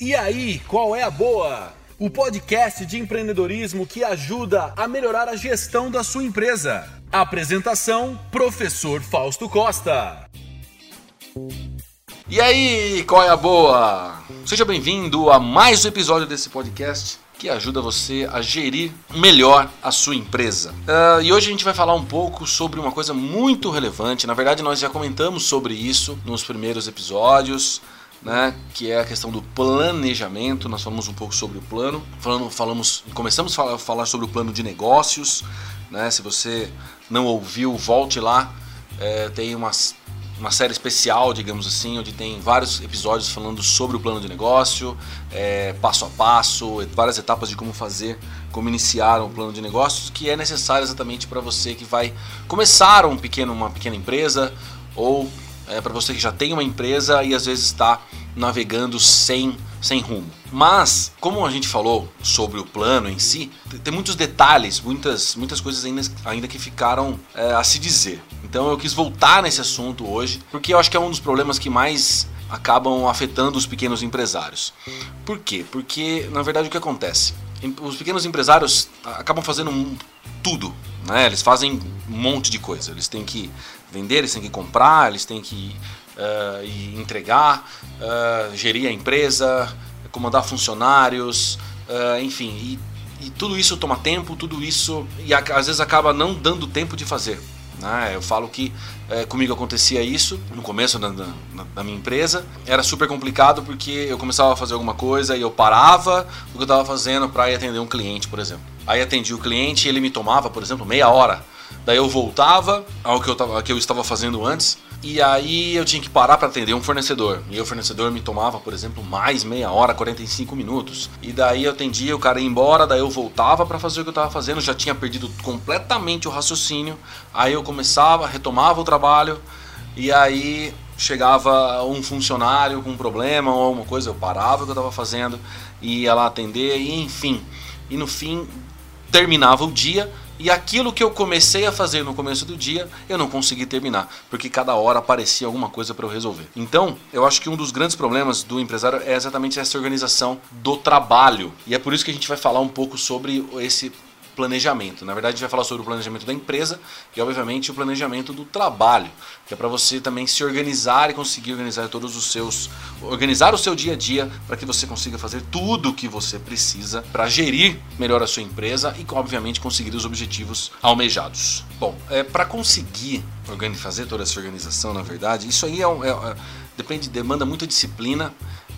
E aí, qual é a boa? O podcast de empreendedorismo que ajuda a melhorar a gestão da sua empresa. Apresentação: Professor Fausto Costa. E aí, qual é a boa? Seja bem-vindo a mais um episódio desse podcast que ajuda você a gerir melhor a sua empresa. Uh, e hoje a gente vai falar um pouco sobre uma coisa muito relevante. Na verdade, nós já comentamos sobre isso nos primeiros episódios né, que é a questão do planejamento. Nós falamos um pouco sobre o plano, falando, falamos, começamos a falar, sobre o plano de negócios. Né, se você não ouviu, volte lá. É, tem umas, uma série especial, digamos assim, onde tem vários episódios falando sobre o plano de negócio, é, passo a passo, várias etapas de como fazer, como iniciar um plano de negócios, que é necessário exatamente para você que vai começar um pequeno, uma pequena empresa ou é, para você que já tem uma empresa e às vezes está navegando sem, sem rumo. Mas, como a gente falou sobre o plano em si, tem muitos detalhes, muitas, muitas coisas ainda, ainda que ficaram é, a se dizer. Então eu quis voltar nesse assunto hoje, porque eu acho que é um dos problemas que mais acabam afetando os pequenos empresários. Por quê? Porque, na verdade, o que acontece? Os pequenos empresários acabam fazendo tudo, né? Eles fazem um monte de coisa. Eles têm que vender, eles têm que comprar, eles têm que uh, entregar, uh, gerir a empresa, comandar funcionários, uh, enfim. E, e, tudo isso toma tempo, tudo isso e a, às vezes acaba não dando tempo de fazer. Né? Eu falo que comigo acontecia isso no começo da, da, da, minha empresa. Era super complicado porque eu começava a fazer alguma coisa e eu parava o que eu estava fazendo para ir atender um cliente, por exemplo. Aí atendi o cliente e ele me tomava, por exemplo, meia hora Daí eu voltava ao que eu, tava, que eu estava fazendo antes. E aí eu tinha que parar para atender um fornecedor. E o fornecedor me tomava, por exemplo, mais meia hora, 45 minutos. E daí eu atendia, o cara ia embora, daí eu voltava para fazer o que eu estava fazendo, já tinha perdido completamente o raciocínio. Aí eu começava, retomava o trabalho. E aí chegava um funcionário com um problema ou alguma coisa, eu parava o que eu estava fazendo ia lá atender, e enfim. E no fim terminava o dia e aquilo que eu comecei a fazer no começo do dia, eu não consegui terminar, porque cada hora aparecia alguma coisa para eu resolver. Então, eu acho que um dos grandes problemas do empresário é exatamente essa organização do trabalho. E é por isso que a gente vai falar um pouco sobre esse planejamento. Na verdade, a gente vai falar sobre o planejamento da empresa e, obviamente, o planejamento do trabalho, que é para você também se organizar e conseguir organizar todos os seus, organizar o seu dia a dia para que você consiga fazer tudo o que você precisa para gerir melhor a sua empresa e, obviamente, conseguir os objetivos almejados. Bom, é, para conseguir fazer toda essa organização, na verdade, isso aí é, é, é depende, demanda muita disciplina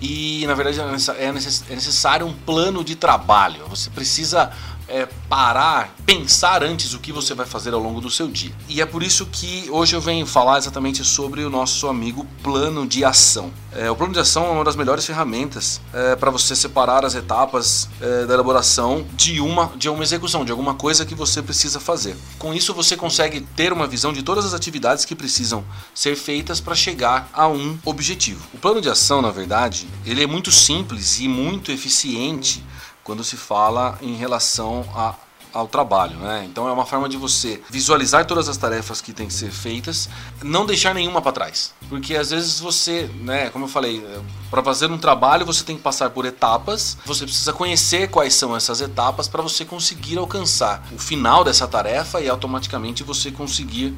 e na verdade é, é, é necessário um plano de trabalho. Você precisa é, parar, pensar antes o que você vai fazer ao longo do seu dia. E é por isso que hoje eu venho falar exatamente sobre o nosso amigo plano de ação. É, o plano de ação é uma das melhores ferramentas é, para você separar as etapas é, da elaboração de uma, de uma execução, de alguma coisa que você precisa fazer. Com isso você consegue ter uma visão de todas as atividades que precisam ser feitas para chegar a um objetivo. O plano de ação, na verdade, ele é muito simples e muito eficiente quando se fala em relação a ao trabalho, né? Então é uma forma de você visualizar todas as tarefas que têm que ser feitas, não deixar nenhuma para trás, porque às vezes você, né? Como eu falei, para fazer um trabalho você tem que passar por etapas, você precisa conhecer quais são essas etapas para você conseguir alcançar o final dessa tarefa e automaticamente você conseguir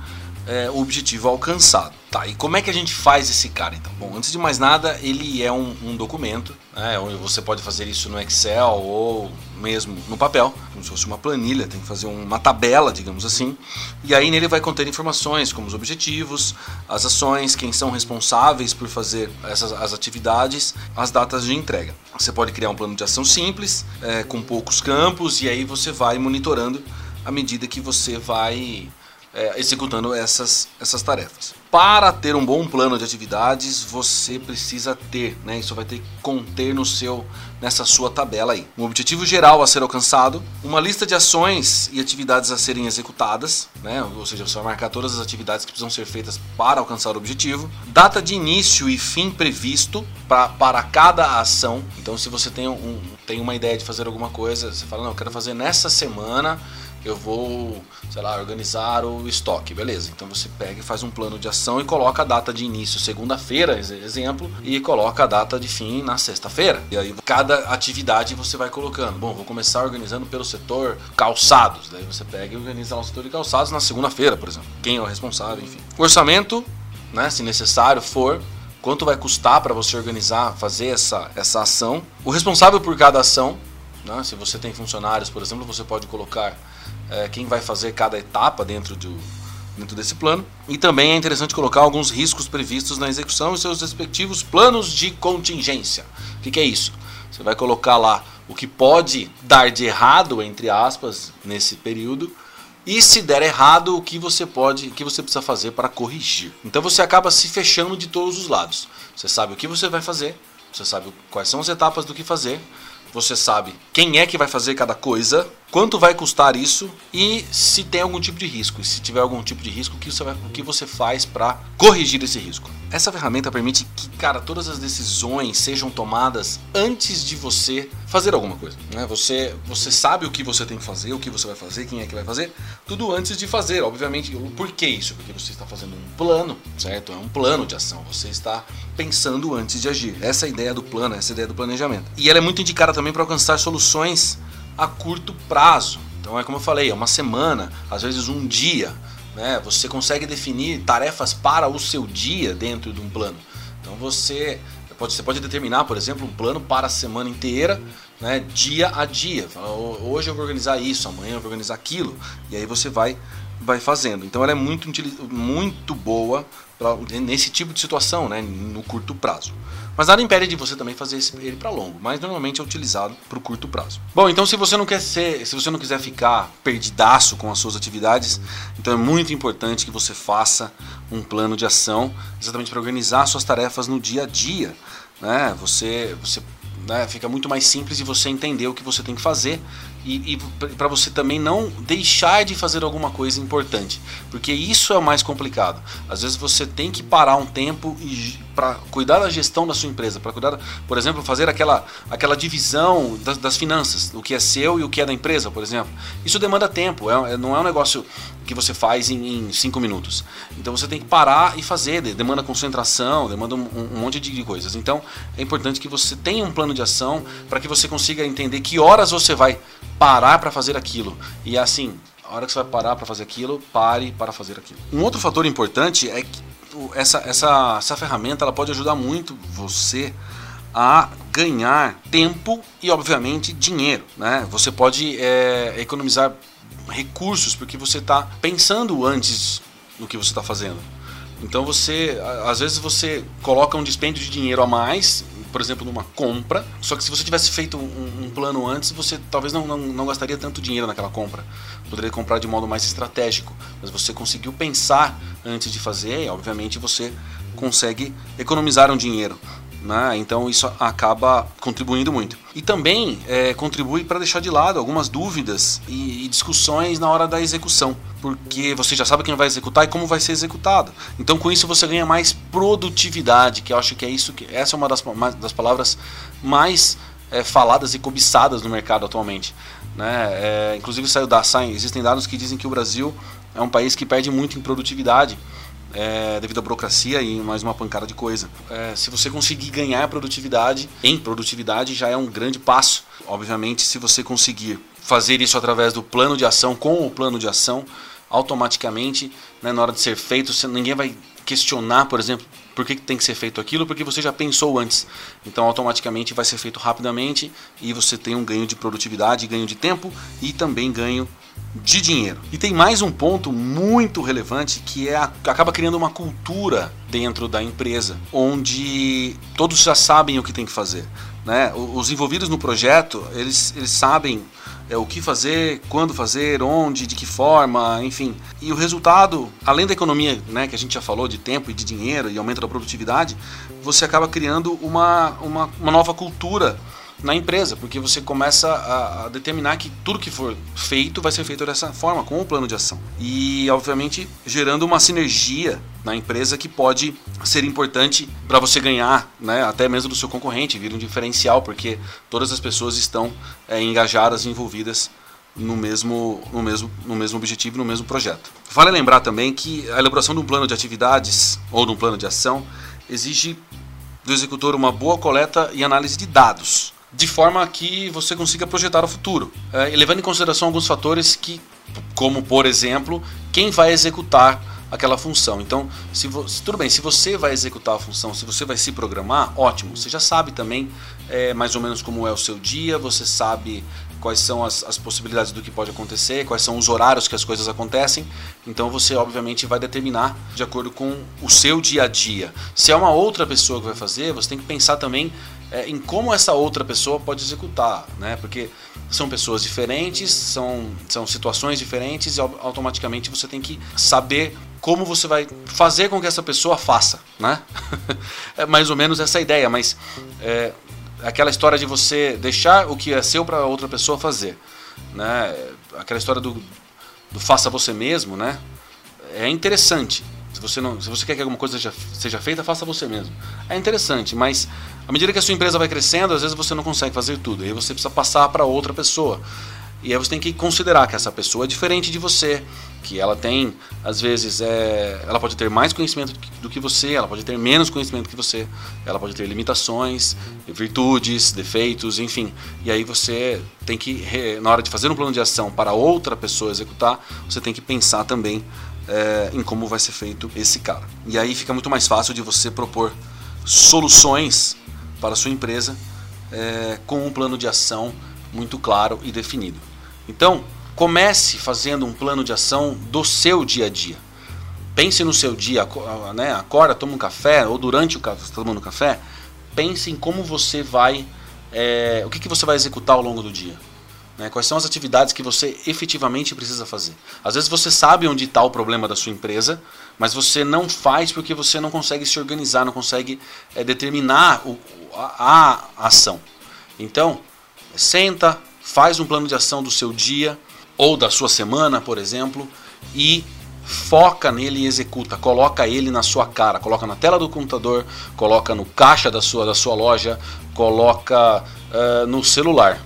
é, o objetivo alcançado. Tá, e como é que a gente faz esse cara então? Bom, antes de mais nada, ele é um, um documento, né, você pode fazer isso no Excel ou mesmo no papel, como se fosse uma planilha, tem que fazer uma tabela, digamos assim, e aí nele vai conter informações como os objetivos, as ações, quem são responsáveis por fazer essas as atividades, as datas de entrega. Você pode criar um plano de ação simples, é, com poucos campos, e aí você vai monitorando à medida que você vai é, executando essas, essas tarefas. Para ter um bom plano de atividades, você precisa ter, né, isso vai ter que conter no seu, nessa sua tabela aí, um objetivo geral a ser alcançado, uma lista de ações e atividades a serem executadas, né, ou seja, você vai marcar todas as atividades que precisam ser feitas para alcançar o objetivo, data de início e fim previsto pra, para cada ação. Então, se você tem, um, tem uma ideia de fazer alguma coisa, você fala, não, eu quero fazer nessa semana eu vou, sei lá, organizar o estoque, beleza. Então você pega e faz um plano de ação e coloca a data de início segunda-feira, exemplo, e coloca a data de fim na sexta-feira. E aí cada atividade você vai colocando. Bom, vou começar organizando pelo setor calçados. Daí você pega e organiza o setor de calçados na segunda-feira, por exemplo. Quem é o responsável, enfim. Orçamento, né, se necessário for, quanto vai custar para você organizar, fazer essa, essa ação. O responsável por cada ação, né, se você tem funcionários, por exemplo, você pode colocar é, quem vai fazer cada etapa dentro, do, dentro desse plano. E também é interessante colocar alguns riscos previstos na execução e seus respectivos planos de contingência. O que, que é isso? Você vai colocar lá o que pode dar de errado, entre aspas, nesse período, e se der errado, o que você pode, o que você precisa fazer para corrigir. Então você acaba se fechando de todos os lados. Você sabe o que você vai fazer, você sabe quais são as etapas do que fazer, você sabe quem é que vai fazer cada coisa, quanto vai custar isso e se tem algum tipo de risco. E se tiver algum tipo de risco, o que você, vai, o que você faz para corrigir esse risco. Essa ferramenta permite que, cara, todas as decisões sejam tomadas antes de você fazer alguma coisa. Né? Você, você sabe o que você tem que fazer, o que você vai fazer, quem é que vai fazer, tudo antes de fazer. Obviamente, por que isso? Porque você está fazendo um plano, certo? É um plano de ação. Você está pensando antes de agir. Essa é a ideia do plano, essa é a ideia do planejamento. E ela é muito indicada também para alcançar soluções a curto prazo. Então é como eu falei, é uma semana, às vezes um dia. Né? Você consegue definir tarefas para o seu dia dentro de um plano. Então você pode, você pode determinar, por exemplo, um plano para a semana inteira, né? dia a dia. Hoje eu vou organizar isso, amanhã eu vou organizar aquilo. E aí você vai, vai fazendo. Então ela é muito, muito boa pra, nesse tipo de situação, né? no curto prazo. Mas nada impede de você também fazer ele para longo, mas normalmente é utilizado para o curto prazo. Bom, então se você não quer ser, se você não quiser ficar perdidaço com as suas atividades, então é muito importante que você faça um plano de ação, exatamente para organizar suas tarefas no dia a dia. Né? Você, você né, fica muito mais simples de você entender o que você tem que fazer e, e para você também não deixar de fazer alguma coisa importante, porque isso é o mais complicado. Às vezes você tem que parar um tempo para cuidar da gestão da sua empresa, para cuidar, por exemplo, fazer aquela, aquela divisão das, das, finanças, o que é seu e o que é da empresa, por exemplo. Isso demanda tempo, é, é não é um negócio que você faz em, em, cinco minutos. Então você tem que parar e fazer, demanda concentração, demanda um, um monte de coisas. Então é importante que você tenha um plano de ação para que você consiga entender que horas você vai parar para fazer aquilo. E assim, a hora que você vai parar para fazer aquilo, pare para fazer aquilo. Um outro fator importante é que essa, essa, essa ferramenta ela pode ajudar muito você a ganhar tempo e, obviamente, dinheiro. Né? Você pode é, economizar recursos porque você está pensando antes no que você está fazendo. Então você, às vezes você coloca um dispêndio de dinheiro a mais por exemplo, numa compra. Só que se você tivesse feito um, um plano antes, você talvez não, não, não, gastaria tanto dinheiro naquela compra. Poderia comprar de modo mais estratégico. Mas você conseguiu pensar antes de fazer, e obviamente você consegue economizar um dinheiro. Né? Então isso acaba contribuindo muito. E também é, contribui para deixar de lado algumas dúvidas e, e, discussões na hora da execução, porque você já sabe quem vai executar e como vai ser executado. Então com isso você ganha mais produtividade, que eu acho que é isso que essa é uma das, das palavras mais é, faladas e cobiçadas no mercado atualmente. Né? É, inclusive saiu da, saem, existem dados que dizem que o Brasil é um país que perde muito em produtividade é, devido à burocracia e mais uma pancada de coisa. É, se você conseguir ganhar produtividade em produtividade, já é um grande passo. Obviamente, se você conseguir fazer isso através do plano de ação, com o plano de ação, automaticamente, né, na hora de ser feito, você, ninguém vai questionar, por exemplo, por que tem que ser feito aquilo, porque você já pensou antes. Então, automaticamente vai ser feito rapidamente e você tem um ganho de produtividade, ganho de tempo e também ganho de dinheiro. E tem mais um ponto muito relevante que é a, acaba criando uma cultura dentro da empresa, onde todos já sabem o que tem que fazer. Né? Os envolvidos no projeto, eles, eles sabem é, o que fazer, quando fazer, onde, de que forma, enfim. E o resultado, além da economia né, que a gente já falou de tempo e de dinheiro e aumento da produtividade, você acaba criando uma, uma, uma nova cultura na empresa, porque você começa a, a, determinar que tudo que for feito vai ser feito dessa forma, com o plano de ação. E, obviamente, gerando uma sinergia na empresa que pode ser importante para você ganhar, né, até mesmo do seu concorrente, vir um diferencial, porque todas as pessoas estão é, engajadas envolvidas no mesmo, no mesmo, no mesmo objetivo, no mesmo projeto. Vale lembrar também que a elaboração de um plano de atividades ou de um plano de ação exige do executor uma boa coleta e análise de dados, de forma que você consiga projetar o futuro, é, levando em consideração alguns fatores que, como por exemplo, quem vai executar aquela função. Então, se você, tudo bem, se você vai executar a função, se você vai se programar, ótimo. Você já sabe também é, mais ou menos como é o seu dia, você sabe quais são as, as, possibilidades do que pode acontecer, quais são os horários que as coisas acontecem. Então você obviamente vai determinar de acordo com o seu dia a dia. Se é uma outra pessoa que vai fazer, você tem que pensar também é, em como essa outra pessoa pode executar, né? Porque são pessoas diferentes, são, são situações diferentes e automaticamente você tem que saber como você vai fazer com que essa pessoa faça, né? é mais ou menos essa ideia, mas é, aquela história de você deixar o que é seu para outra pessoa fazer, né? Aquela história do, do faça você mesmo, né? É interessante. Se você não, se você quer que alguma coisa seja, seja feita, faça você mesmo. É interessante, mas à medida que a sua empresa vai crescendo, às vezes você não consegue fazer tudo. Aí você precisa passar para outra pessoa. E aí você tem que considerar que essa pessoa é diferente de você, que ela tem, às vezes, é, ela pode ter mais conhecimento do que você, ela pode ter menos conhecimento que você, ela pode ter limitações, virtudes, defeitos, enfim. E aí você tem que, na hora de fazer um plano de ação para outra pessoa executar, você tem que pensar também é, em como vai ser feito esse cara. E aí fica muito mais fácil de você propor soluções para sua empresa é, com um plano de ação muito claro e definido. Então, comece fazendo um plano de ação do seu dia a dia. Pense no seu dia, né? acorda, toma um café, ou durante o café, tá tomando café, pense em como você vai, é, o que, que você vai executar ao longo do dia. Né? Quais são as atividades que você efetivamente precisa fazer. Às vezes você sabe onde está o problema da sua empresa, mas você não faz porque você não consegue se organizar, não consegue é, determinar o, a, a ação. Então, senta, faz um plano de ação do seu dia ou da sua semana, por exemplo, e foca nele e executa, coloca ele na sua cara, coloca na tela do computador, coloca no caixa da sua, da sua loja, coloca uh, no celular,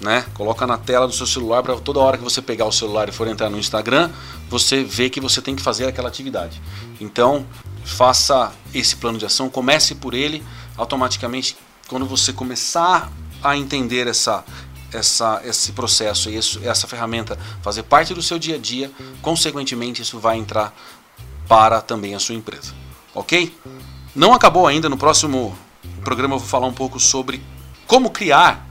né? Coloca na tela do seu celular para toda hora que você pegar o celular e for entrar no Instagram, você vê que você tem que fazer aquela atividade. Então, faça esse plano de ação, comece por ele, automaticamente quando você começar a entender essa, essa, esse processo e isso, essa ferramenta fazer parte do seu dia a dia, consequentemente isso vai entrar para também a sua empresa. Ok? Não acabou ainda, no próximo programa eu vou falar um pouco sobre como criar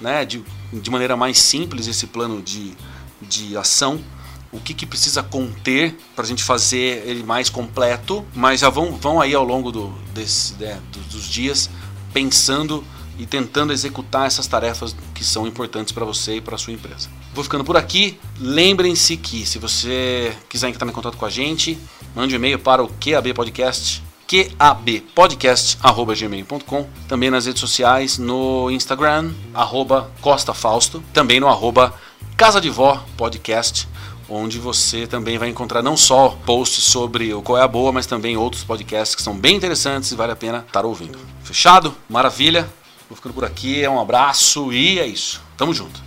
né, de, de maneira mais simples esse plano de, de ação o que, que precisa conter para a gente fazer ele mais completo, mas já vão, vão aí ao longo do, desse, né, dos dias pensando e tentando executar essas tarefas que são importantes para você e para a sua empresa. Vou ficando por aqui. Lembrem-se que se você quiser entrar em contato com a gente, mande um e-mail para o QAB Podcast qabpodcast.gmail.com Também nas redes sociais, no Instagram, arroba Costa Fausto, também no arroba Casa de Vó Podcast, onde você também vai encontrar não só posts sobre o Qual é a Boa, mas também outros podcasts que são bem interessantes e vale a pena estar ouvindo. Fechado? Maravilha? Vou ficando por aqui, é um abraço e é isso. Tamo junto.